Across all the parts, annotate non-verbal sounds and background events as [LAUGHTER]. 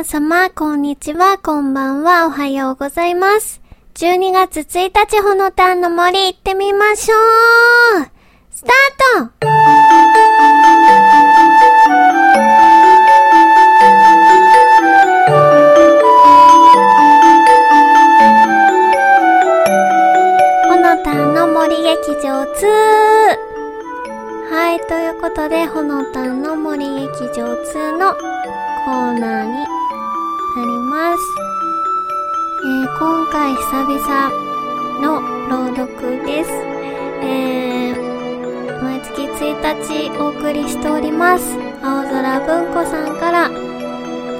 皆様、こんにちは、こんばんは、おはようございます。12月1日、ほのたんの森行ってみましょう。スタート。ほのたんの森劇場2はい、ということで、ほのたんの森劇場2のコーナーにます。えー、今回久々の朗読です。えー、毎月1日お送りしております。青空文庫さんから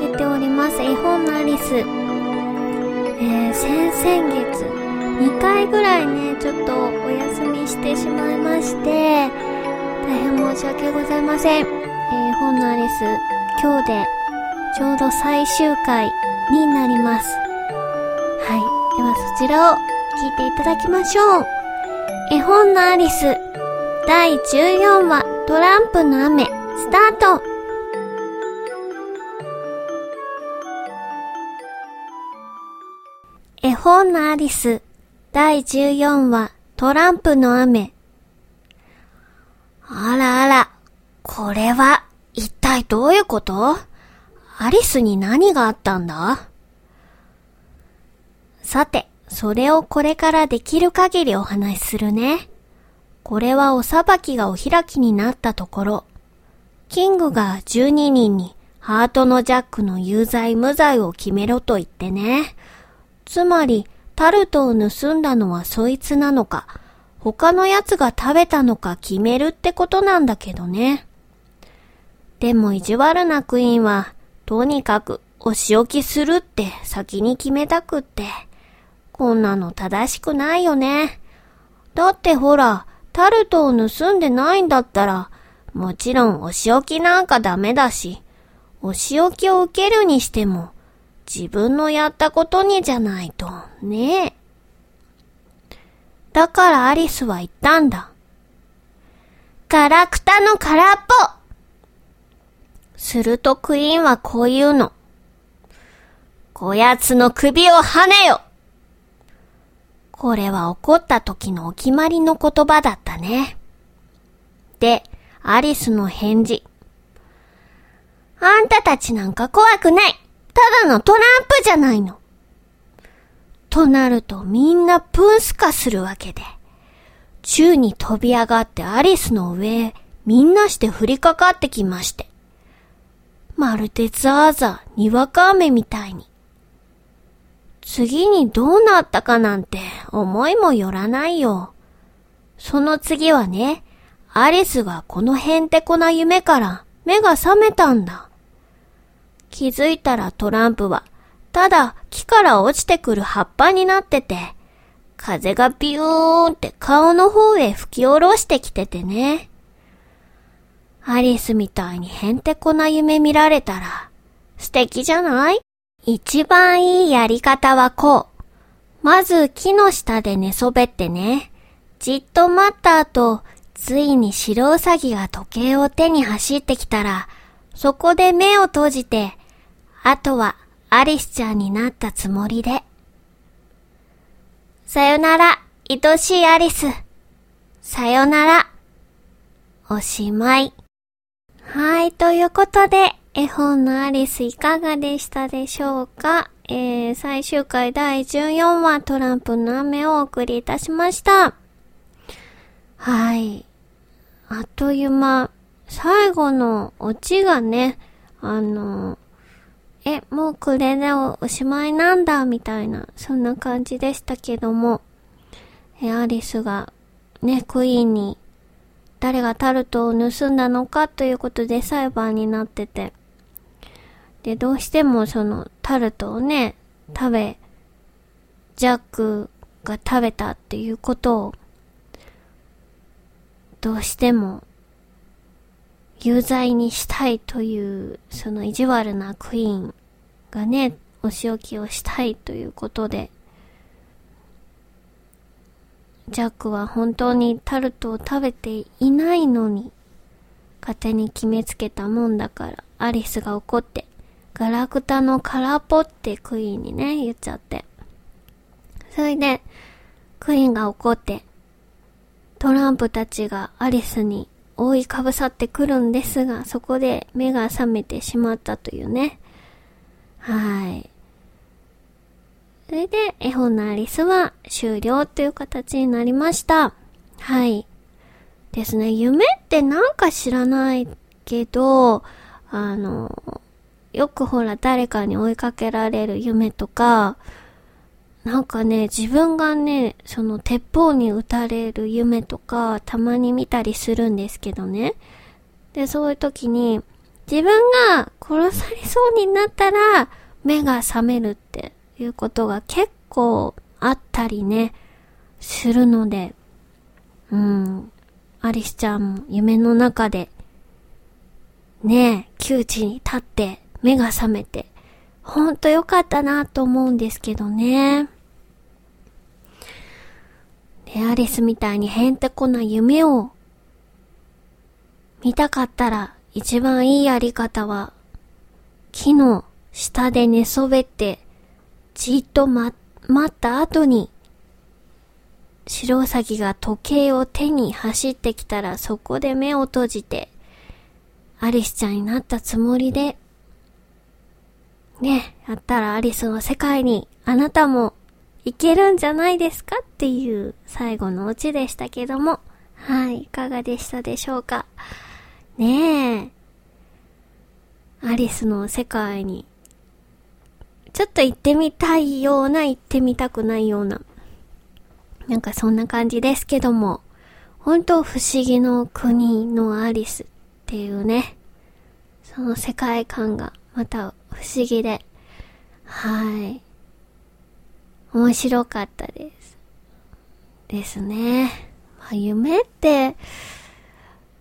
出ております絵本のアリス。えー、先々月、2回ぐらいね、ちょっとお休みしてしまいまして、大変申し訳ございません。えー、本のアリス、今日でちょうど最終回になります。はい。ではそちらを聞いていただきましょう。絵本のアリス、第14話、トランプの雨、スタート絵本のアリス、第14話、トランプの雨。あらあら、これは、一体どういうこと？アリスに何があったんだ？さて、それをこれからできる限りお話しするね。これはお裁きがお開きになったところ、キングが12人にハートのジャックの有罪無罪を決めろと言ってね。つまり、タルトを盗んだのはそいつなのか、他のやつが食べたのか決めるってことなんだけどね。でも意地悪なクイーンは、とにかくお仕置きするって先に決めたくって。こんなの正しくないよね。だってほら、タルトを盗んでないんだったら、もちろんお仕置きなんかダメだし、お仕置きを受けるにしても、自分のやったことにじゃないと、ねえ。だからアリスは言ったんだ。ガラクタの空っぽするとクイーンはこう言うの。こやつの首をはねよこれは怒った時のお決まりの言葉だったね。で、アリスの返事。あんたたちなんか怖くないただのトランプじゃないのとなるとみんなプンスカするわけで。宙に飛び上がってアリスの上へみんなして降りかかってきまして。まるでザーザー、にわか雨みたいに。次にどうなったかなんて思いもよらないよ。その次はね、アリスがこのへんてこな夢から目が覚めたんだ。気づいたらトランプはただ木から落ちてくる葉っぱになってて、風がビューンって顔の方へ吹き下ろしてきててね。アリスみたいにへんてこな夢見られたら、素敵じゃない？一番いいやり方はこう。まず木の下で寝そべってね。じっと待った後、ついに白ウサギが時計を手に走ってきたら、そこで目を閉じて、あとはアリスちゃんになったつもりで。さよなら、愛しいアリス。さよなら。おしまい。はい、ということで、絵本のアリスいかがでしたでしょうか？えー、最終回第14話トランプの雨をお送りいたしました。はい。あっという間、最後のオチがね、あの、え、もうこれでおしまいなんだ、みたいな、そんな感じでしたけども、え、アリスが、ね、クイーンに、誰がタルトを盗んだのかということで裁判になってて、で、どうしてもそのタルトをね、食べ、ジャックが食べたっていうことを、どうしても、有罪にしたいという、その意地悪なクイーンがね、お仕置きをしたいということで、ジャックは本当にタルトを食べていないのに、勝手に決めつけたもんだから、アリスが怒って、ガラクタの空っぽってクイーンにね、言っちゃって。それで、クイーンが怒って、トランプたちがアリスに覆いかぶさってくるんですが、そこで目が覚めてしまったというね。はい。それで、絵本のアリスは終了という形になりました。はい。ですね。夢ってなんか知らないけど、あの、よくほら誰かに追いかけられる夢とか、なんかね、自分がね、その鉄砲に撃たれる夢とか、たまに見たりするんですけどね。で、そういう時に、自分が殺されそうになったら、目が覚めるっていうことが結構あったりね、するので、うん、アリスちゃんも夢の中で、ねえ、窮地に立って目が覚めて、ほんとよかったなと思うんですけどね。で、アリスみたいにへんてこな夢を見たかったら一番いいやり方は木の下で寝そべってじっと待った後に白ウサギが時計を手に走ってきたらそこで目を閉じてアリスちゃんになったつもりでね、やったらアリスの世界にあなたも行けるんじゃないですかっていう最後のオチでしたけども、はい、いかがでしたでしょうか。ねえ、アリスの世界に、ちょっと行ってみたいような、行ってみたくないような、なんかそんな感じですけども、本当不思議の国のアリスっていうね、その世界観がまた不思議で、はい。面白かったです。ですね。まあ、夢って、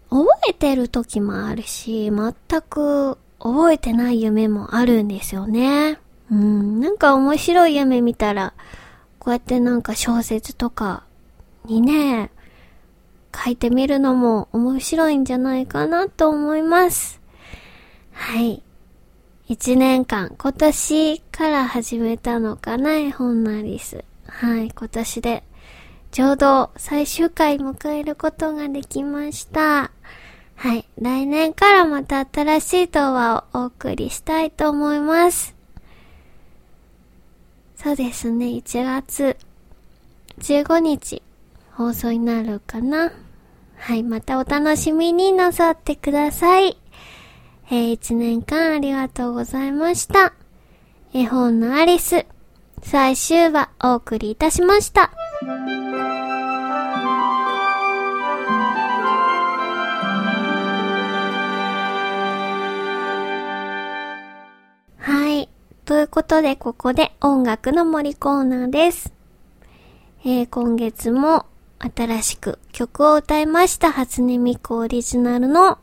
覚えてる時もあるし、全く覚えてない夢もあるんですよね。うん、なんか面白い夢見たら、こうやってなんか小説とかにね、書いてみるのも面白いんじゃないかなと思います。はい。一年間、今年から始めたのかな、絵本のアリス。はい、今年で、ちょうど最終回迎えることができました。はい、来年からまた新しい動画をお送りしたいと思います。そうですね、1月15日放送になるかな。はい、またお楽しみになさってください。えー、一年間ありがとうございました。絵本のアリス、最終話お送りいたしました。ということで、ここで音楽の森コーナーです。えー、今月も新しく曲を歌いました初音ミクオリジナルの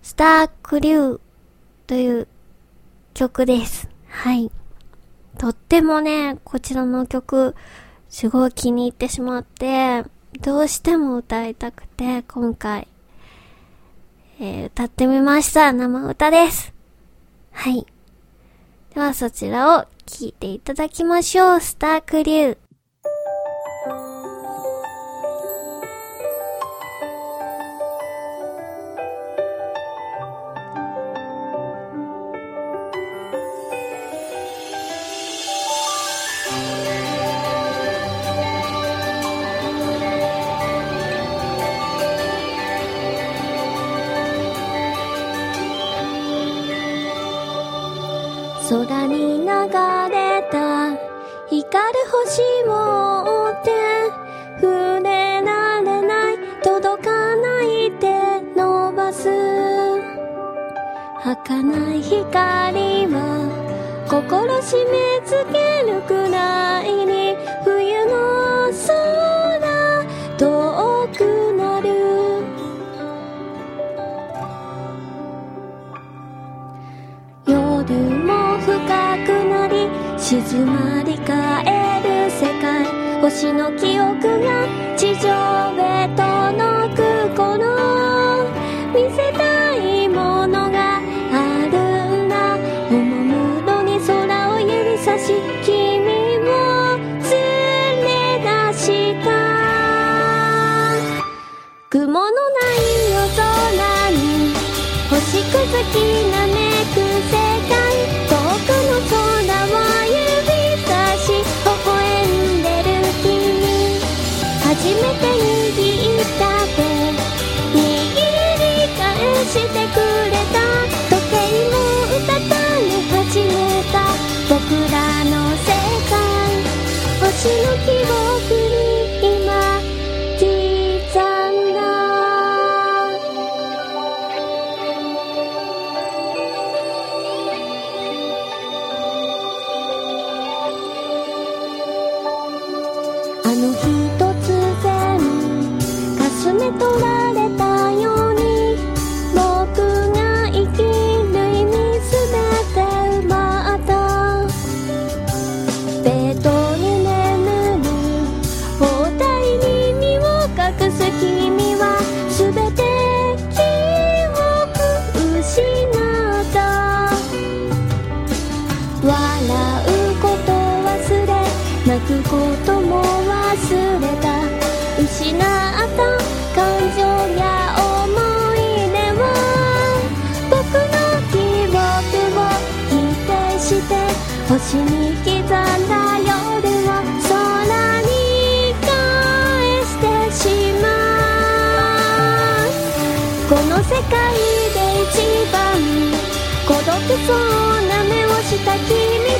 スタークリューという曲です。はい。とってもね、こちらの曲、すごい気に入ってしまって、どうしても歌いたくて、今回、えー、歌ってみました。生歌です。はい。ではそちらを聞いていただきましょう。スタークリュー。空に流れた光る星を追って触れられない届かないで伸ばす。儚い光は心締め付けるくらいに冬の空遠くなる。夜静まり返る世界。星の記憶が地上へ届く頃見せたいものがあるんだおもむろに空を指さし君を連れ出した。雲のない夜空に星屑きなこの世界で一番孤独そうな目をした君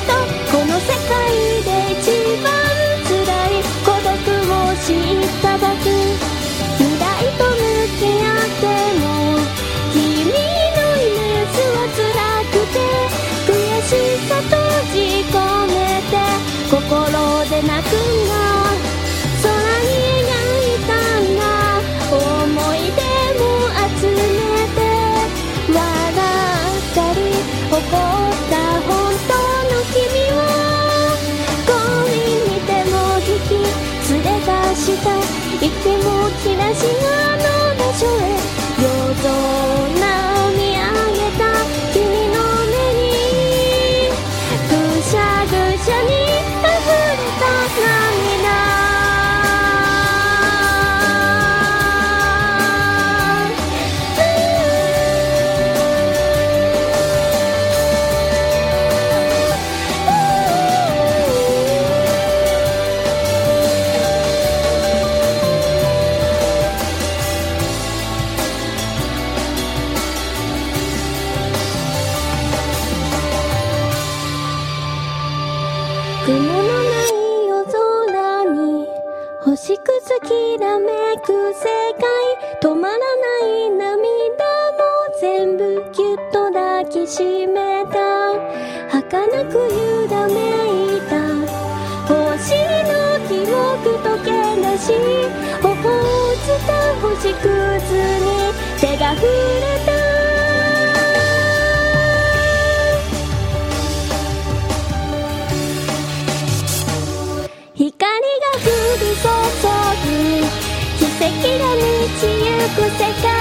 とこの世界で一番辛い孤独を知っただけ未来と向き合っても君のイメージは辛くて悔しさ閉じ込めて心で泣くなしめた儚くだめいた。星の記憶とけなしオホうツた星屑に手が触れた。光が降り注ぐ奇跡が満ちゆく世界。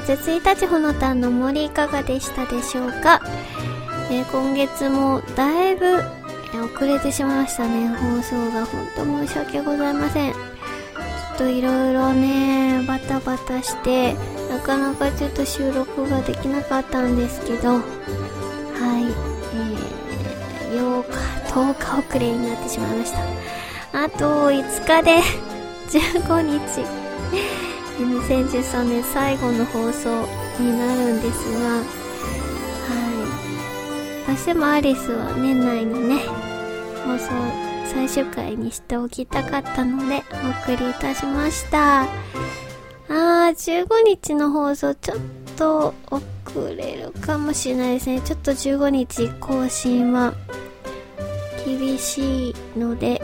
月1日ほのたんの森いかがでしたでしょうか、えー、今月もだいぶ、遅れてしまいましたね。放送が本当申し訳ございません。ちょっといろいろねバタバタしてなかなかちょっと収録ができなかったんですけど。はい、えー、8日10日遅れになってしまいました。あと5日で [LAUGHS] 15日。2013年最後の放送になるんですがはい。どうしてもアリスは年内にね放送最終回にしておきたかったのでお送りいたしました。あー15日の放送ちょっと遅れるかもしれないですね。ちょっと15日更新は厳しいので、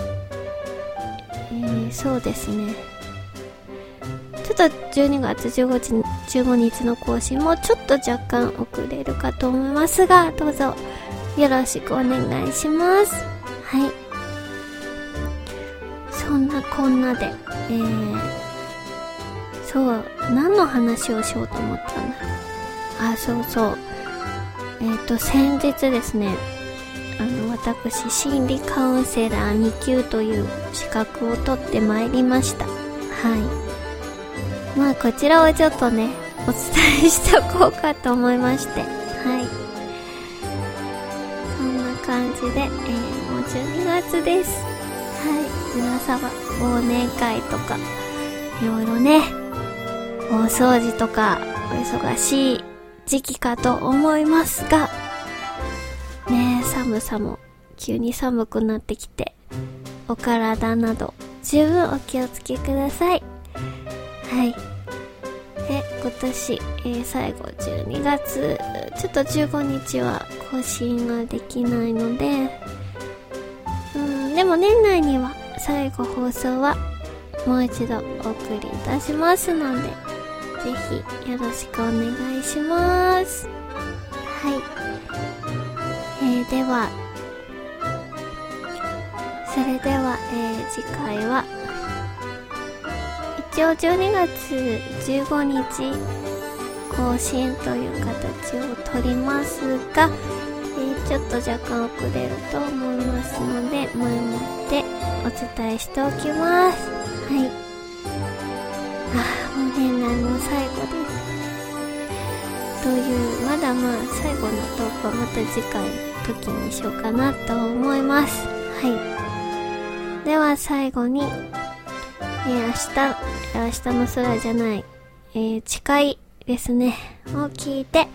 えー、そうですね。と12月15日 ,15 日の更新もちょっと若干遅れるかと思いますが、どうぞよろしくお願いします。はい。そんなこんなで、えー、そう、何の話をしようと思ったんだ？あ、そうそう。えっ、ー、と、先日ですね、あの、私、心理カウンセラー2級という資格を取ってまいりました。はい。まあこちらをちょっとね、お伝えしておこうかと思いまして、はい。そんな感じで、えー、もう12月です。はい。皆様、忘年会とか、いろいろね、大掃除とか、お忙しい時期かと思いますが、ね寒さも急に寒くなってきて、お体など十分お気をつけください。はい。で、今年、えー、最後12月、ちょっと15日は更新ができないので、うん、でも年内には最後放送はもう一度お送りいたしますので、ぜひよろしくお願いします。はい。えー、では、それでは、えー、次回は一応12月15日更新という形をとりますが、えー、ちょっと若干遅れると思いますので前もってお伝えしておきます。はい。ああもう年内も最後ですというまだまあ最後のトークはまた次回の時にしようかなと思いますはい。では最後にえー、明日、明日の空じゃない、えー、誓いですね、を聞いて、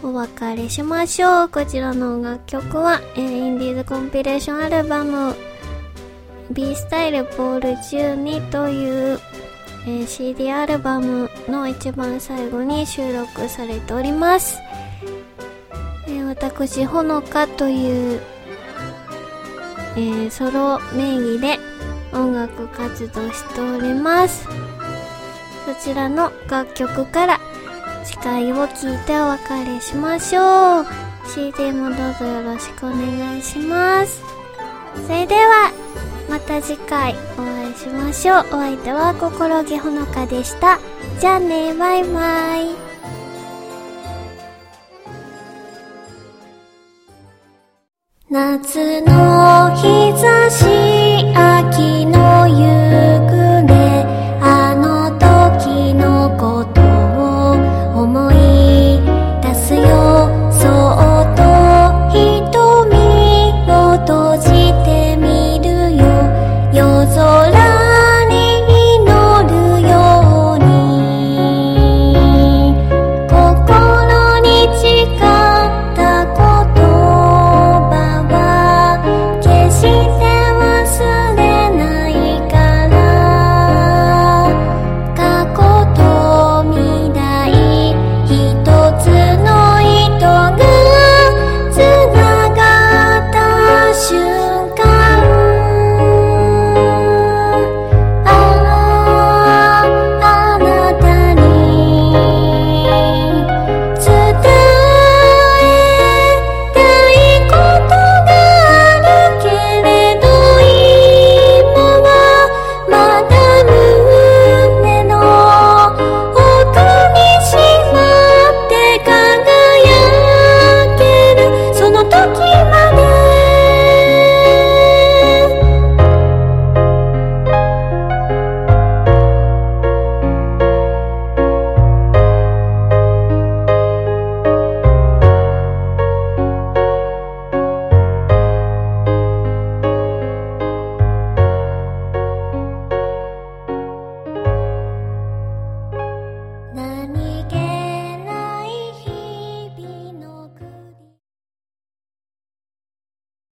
お別れしましょう。こちらの楽曲は、えー、インディーズコンピレーションアルバム、B スタイルボール12という、えー、CD アルバムの一番最後に収録されております。えー、私、ほのかという、え、ソロ名義で、音楽活動しております。そちらの楽曲から誓いを聞いてお別れしましょう。CD もどうぞよろしくお願いします。それでは、また次回お会いしましょう。お相手は心木ほのかでした。じゃあね、バイバイ。夏の日差し秋の